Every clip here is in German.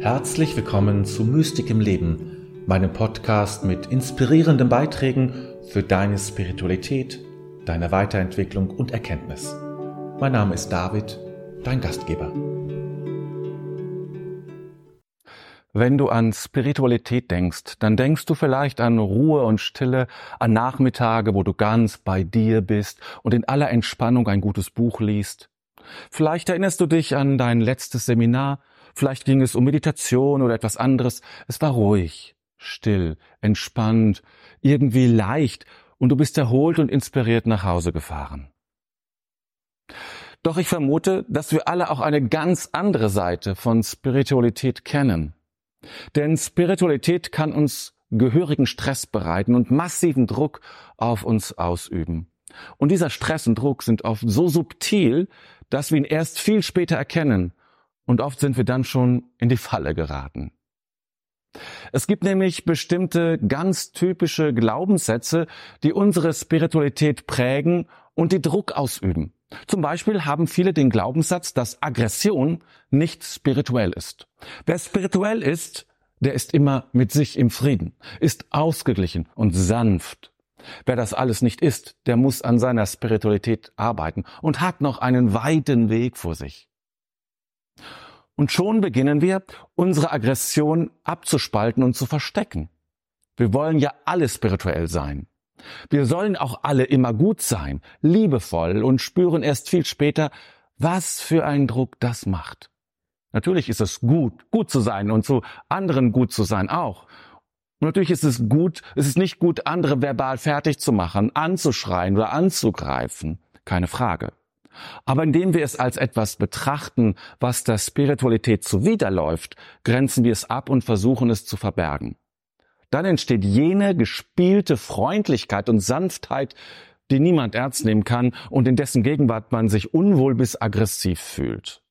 Herzlich willkommen zu Mystik im Leben, meinem Podcast mit inspirierenden Beiträgen für deine Spiritualität, deine Weiterentwicklung und Erkenntnis. Mein Name ist David, dein Gastgeber. Wenn du an Spiritualität denkst, dann denkst du vielleicht an Ruhe und Stille, an Nachmittage, wo du ganz bei dir bist und in aller Entspannung ein gutes Buch liest. Vielleicht erinnerst du dich an dein letztes Seminar, vielleicht ging es um Meditation oder etwas anderes. Es war ruhig, still, entspannt, irgendwie leicht und du bist erholt und inspiriert nach Hause gefahren. Doch ich vermute, dass wir alle auch eine ganz andere Seite von Spiritualität kennen. Denn Spiritualität kann uns gehörigen Stress bereiten und massiven Druck auf uns ausüben. Und dieser Stress und Druck sind oft so subtil, dass wir ihn erst viel später erkennen und oft sind wir dann schon in die Falle geraten. Es gibt nämlich bestimmte ganz typische Glaubenssätze, die unsere Spiritualität prägen und die Druck ausüben. Zum Beispiel haben viele den Glaubenssatz, dass Aggression nicht spirituell ist. Wer spirituell ist, der ist immer mit sich im Frieden, ist ausgeglichen und sanft. Wer das alles nicht ist, der muss an seiner Spiritualität arbeiten und hat noch einen weiten Weg vor sich. Und schon beginnen wir, unsere Aggression abzuspalten und zu verstecken. Wir wollen ja alle spirituell sein. Wir sollen auch alle immer gut sein, liebevoll und spüren erst viel später, was für einen Druck das macht. Natürlich ist es gut, gut zu sein und zu anderen gut zu sein auch. Und natürlich ist es gut, es ist nicht gut, andere verbal fertig zu machen, anzuschreien oder anzugreifen. Keine Frage. Aber indem wir es als etwas betrachten, was der Spiritualität zuwiderläuft, grenzen wir es ab und versuchen es zu verbergen. Dann entsteht jene gespielte Freundlichkeit und Sanftheit, die niemand ernst nehmen kann und in dessen Gegenwart man sich unwohl bis aggressiv fühlt.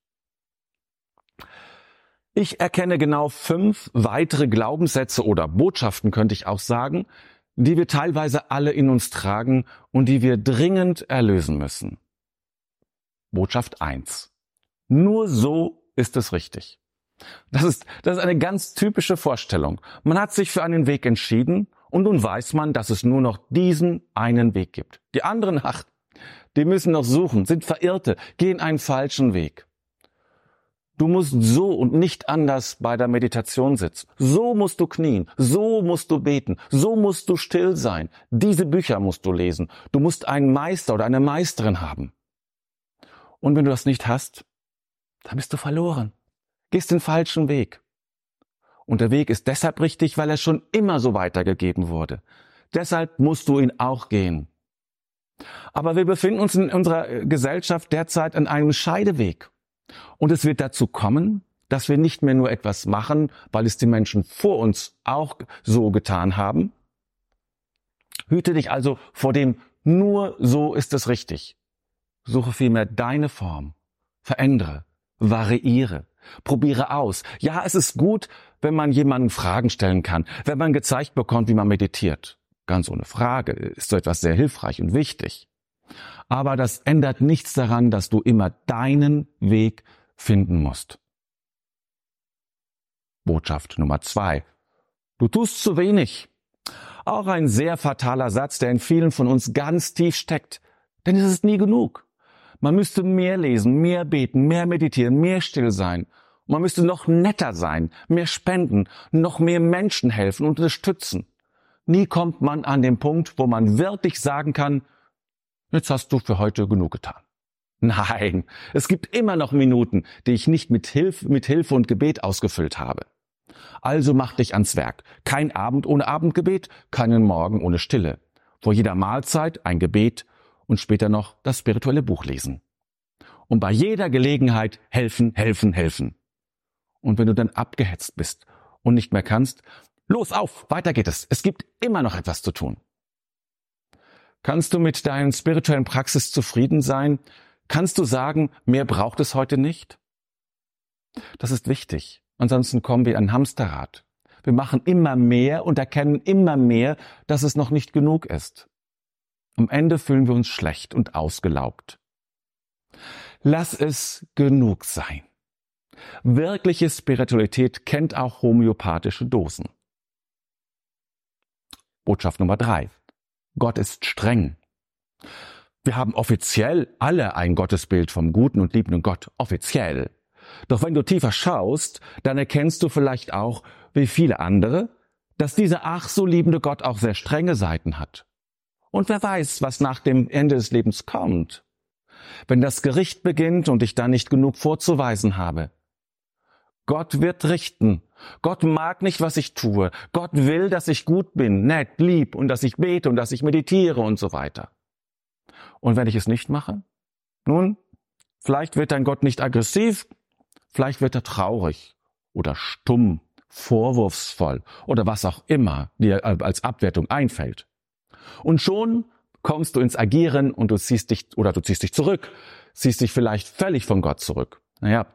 Ich erkenne genau fünf weitere Glaubenssätze oder Botschaften, könnte ich auch sagen, die wir teilweise alle in uns tragen und die wir dringend erlösen müssen. Botschaft eins: Nur so ist es richtig. Das ist, das ist eine ganz typische Vorstellung. Man hat sich für einen Weg entschieden und nun weiß man, dass es nur noch diesen einen Weg gibt. Die anderen acht, die müssen noch suchen, sind Verirrte, gehen einen falschen Weg. Du musst so und nicht anders bei der Meditation sitzen. So musst du knien. So musst du beten. So musst du still sein. Diese Bücher musst du lesen. Du musst einen Meister oder eine Meisterin haben. Und wenn du das nicht hast, dann bist du verloren. Gehst den falschen Weg. Und der Weg ist deshalb richtig, weil er schon immer so weitergegeben wurde. Deshalb musst du ihn auch gehen. Aber wir befinden uns in unserer Gesellschaft derzeit an einem Scheideweg. Und es wird dazu kommen, dass wir nicht mehr nur etwas machen, weil es die Menschen vor uns auch so getan haben. Hüte dich also vor dem nur so ist es richtig. Suche vielmehr deine Form. Verändere, variiere, probiere aus. Ja, es ist gut, wenn man jemanden Fragen stellen kann, wenn man gezeigt bekommt, wie man meditiert. Ganz ohne Frage ist so etwas sehr hilfreich und wichtig. Aber das ändert nichts daran, dass du immer deinen Weg finden musst. Botschaft Nummer zwei. Du tust zu wenig. Auch ein sehr fataler Satz, der in vielen von uns ganz tief steckt. Denn es ist nie genug. Man müsste mehr lesen, mehr beten, mehr meditieren, mehr still sein. Man müsste noch netter sein, mehr spenden, noch mehr Menschen helfen und unterstützen. Nie kommt man an den Punkt, wo man wirklich sagen kann, jetzt hast du für heute genug getan. Nein, es gibt immer noch Minuten, die ich nicht mit Hilfe, mit Hilfe und Gebet ausgefüllt habe. Also mach dich ans Werk. Kein Abend ohne Abendgebet, keinen Morgen ohne Stille. Vor jeder Mahlzeit ein Gebet und später noch das spirituelle Buch lesen. Und bei jeder Gelegenheit helfen, helfen, helfen. Und wenn du dann abgehetzt bist und nicht mehr kannst, los auf, weiter geht es. Es gibt immer noch etwas zu tun. Kannst du mit deinen spirituellen Praxis zufrieden sein? Kannst du sagen, mehr braucht es heute nicht? Das ist wichtig. Ansonsten kommen wir an Hamsterrad. Wir machen immer mehr und erkennen immer mehr, dass es noch nicht genug ist. Am Ende fühlen wir uns schlecht und ausgelaugt. Lass es genug sein. Wirkliche Spiritualität kennt auch homöopathische Dosen. Botschaft Nummer drei. Gott ist streng. Wir haben offiziell alle ein Gottesbild vom guten und liebenden Gott. Offiziell. Doch wenn du tiefer schaust, dann erkennst du vielleicht auch, wie viele andere, dass dieser ach so liebende Gott auch sehr strenge Seiten hat. Und wer weiß, was nach dem Ende des Lebens kommt. Wenn das Gericht beginnt und ich da nicht genug vorzuweisen habe. Gott wird richten. Gott mag nicht, was ich tue. Gott will, dass ich gut bin, nett, lieb und dass ich bete und dass ich meditiere und so weiter. Und wenn ich es nicht mache? Nun, vielleicht wird dein Gott nicht aggressiv, vielleicht wird er traurig oder stumm, vorwurfsvoll oder was auch immer dir als Abwertung einfällt. Und schon kommst du ins Agieren und du ziehst dich oder du ziehst dich zurück, ziehst dich vielleicht völlig von Gott zurück. Naja,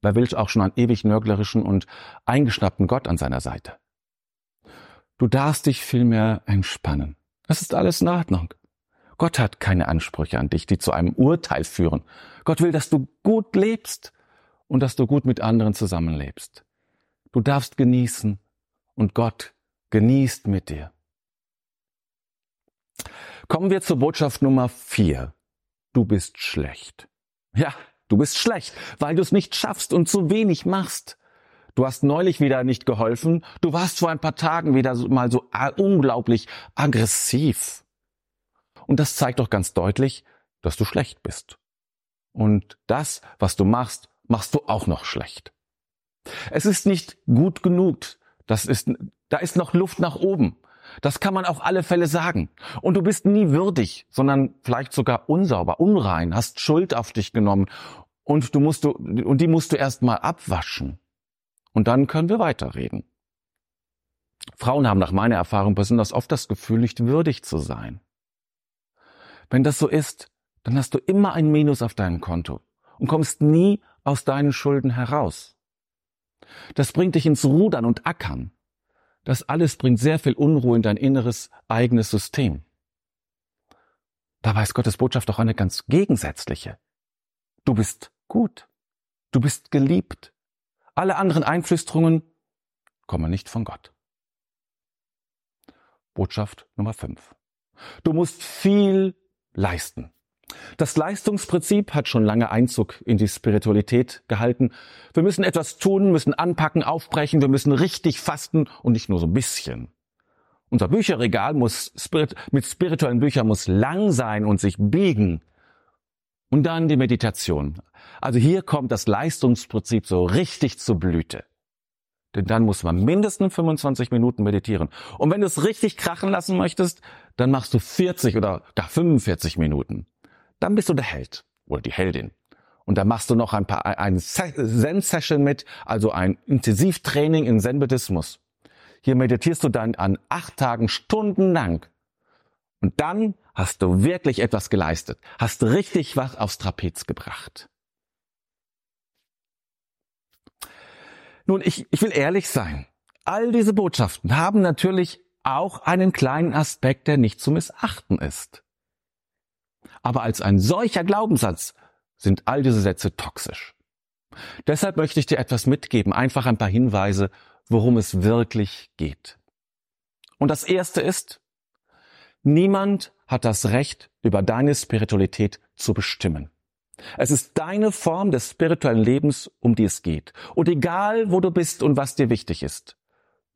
wer will auch schon einen ewig nörglerischen und eingeschnappten Gott an seiner Seite? Du darfst dich vielmehr entspannen. Das ist alles in Ordnung. Gott hat keine Ansprüche an dich, die zu einem Urteil führen. Gott will, dass du gut lebst und dass du gut mit anderen zusammenlebst. Du darfst genießen und Gott genießt mit dir. Kommen wir zur Botschaft Nummer vier. Du bist schlecht. Ja, du bist schlecht, weil du es nicht schaffst und zu wenig machst. Du hast neulich wieder nicht geholfen. Du warst vor ein paar Tagen wieder mal so unglaublich aggressiv. Und das zeigt doch ganz deutlich, dass du schlecht bist. Und das, was du machst, machst du auch noch schlecht. Es ist nicht gut genug. Das ist, da ist noch Luft nach oben. Das kann man auf alle Fälle sagen. Und du bist nie würdig, sondern vielleicht sogar unsauber, unrein, hast Schuld auf dich genommen und du musst du, und die musst du erst mal abwaschen. Und dann können wir weiterreden. Frauen haben nach meiner Erfahrung besonders oft das Gefühl, nicht würdig zu sein. Wenn das so ist, dann hast du immer ein Minus auf deinem Konto und kommst nie aus deinen Schulden heraus. Das bringt dich ins Rudern und Ackern. Das alles bringt sehr viel Unruhe in dein inneres eigenes System. Dabei ist Gottes Botschaft doch eine ganz gegensätzliche. Du bist gut. Du bist geliebt. Alle anderen Einflüsterungen kommen nicht von Gott. Botschaft Nummer 5. Du musst viel leisten. Das Leistungsprinzip hat schon lange Einzug in die Spiritualität gehalten. Wir müssen etwas tun, müssen anpacken, aufbrechen, wir müssen richtig fasten und nicht nur so ein bisschen. Unser Bücherregal muss mit spirituellen Büchern muss lang sein und sich biegen. Und dann die Meditation. Also hier kommt das Leistungsprinzip so richtig zur Blüte. Denn dann muss man mindestens 25 Minuten meditieren. Und wenn du es richtig krachen lassen möchtest, dann machst du 40 oder gar 45 Minuten dann bist du der Held oder die Heldin. Und dann machst du noch ein paar, ein Zen-Session mit, also ein Intensivtraining in Zen-Buddhismus. Hier meditierst du dann an acht Tagen stundenlang. Und dann hast du wirklich etwas geleistet, hast richtig was aufs Trapez gebracht. Nun, ich, ich will ehrlich sein. All diese Botschaften haben natürlich auch einen kleinen Aspekt, der nicht zu missachten ist. Aber als ein solcher Glaubenssatz sind all diese Sätze toxisch. Deshalb möchte ich dir etwas mitgeben, einfach ein paar Hinweise, worum es wirklich geht. Und das erste ist, niemand hat das Recht, über deine Spiritualität zu bestimmen. Es ist deine Form des spirituellen Lebens, um die es geht. Und egal, wo du bist und was dir wichtig ist,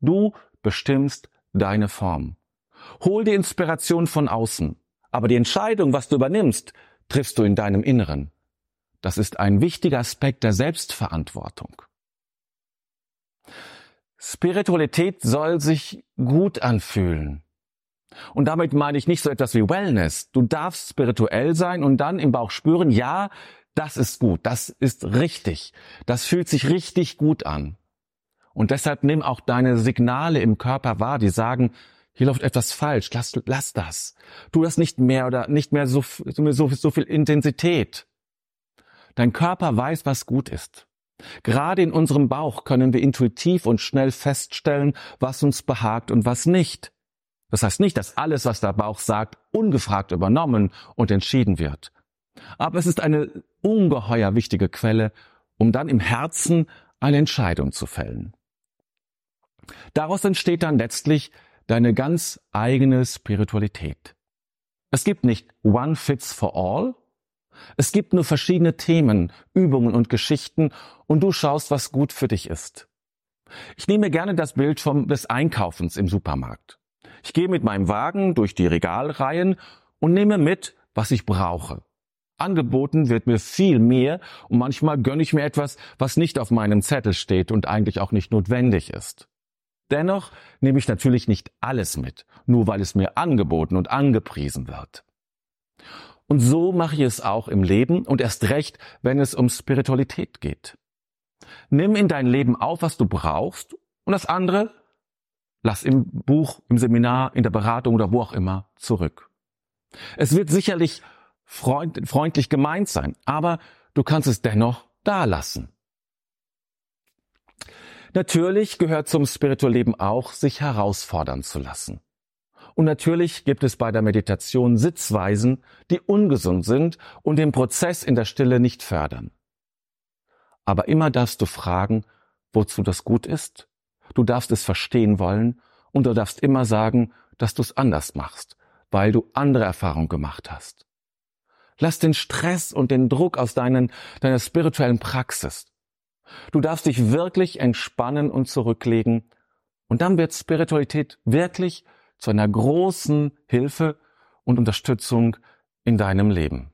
du bestimmst deine Form. Hol die Inspiration von außen. Aber die Entscheidung, was du übernimmst, triffst du in deinem Inneren. Das ist ein wichtiger Aspekt der Selbstverantwortung. Spiritualität soll sich gut anfühlen. Und damit meine ich nicht so etwas wie Wellness. Du darfst spirituell sein und dann im Bauch spüren, ja, das ist gut, das ist richtig, das fühlt sich richtig gut an. Und deshalb nimm auch deine Signale im Körper wahr, die sagen, hier läuft etwas falsch, lass, lass das. Tu das nicht mehr oder nicht mehr so, so, so viel Intensität. Dein Körper weiß, was gut ist. Gerade in unserem Bauch können wir intuitiv und schnell feststellen, was uns behagt und was nicht. Das heißt nicht, dass alles, was der Bauch sagt, ungefragt übernommen und entschieden wird. Aber es ist eine ungeheuer wichtige Quelle, um dann im Herzen eine Entscheidung zu fällen. Daraus entsteht dann letztlich deine ganz eigene Spiritualität. Es gibt nicht One Fits for All. Es gibt nur verschiedene Themen, Übungen und Geschichten und du schaust, was gut für dich ist. Ich nehme gerne das Bild vom, des Einkaufens im Supermarkt. Ich gehe mit meinem Wagen durch die Regalreihen und nehme mit, was ich brauche. Angeboten wird mir viel mehr und manchmal gönne ich mir etwas, was nicht auf meinem Zettel steht und eigentlich auch nicht notwendig ist. Dennoch nehme ich natürlich nicht alles mit, nur weil es mir angeboten und angepriesen wird. Und so mache ich es auch im Leben und erst recht, wenn es um Spiritualität geht. Nimm in dein Leben auf, was du brauchst und das andere lass im Buch, im Seminar, in der Beratung oder wo auch immer zurück. Es wird sicherlich freund, freundlich gemeint sein, aber du kannst es dennoch da lassen. Natürlich gehört zum Spiritualleben auch, sich herausfordern zu lassen. Und natürlich gibt es bei der Meditation Sitzweisen, die ungesund sind und den Prozess in der Stille nicht fördern. Aber immer darfst du fragen, wozu das gut ist. Du darfst es verstehen wollen und du darfst immer sagen, dass du es anders machst, weil du andere Erfahrungen gemacht hast. Lass den Stress und den Druck aus deinen, deiner spirituellen Praxis. Du darfst dich wirklich entspannen und zurücklegen. Und dann wird Spiritualität wirklich zu einer großen Hilfe und Unterstützung in deinem Leben.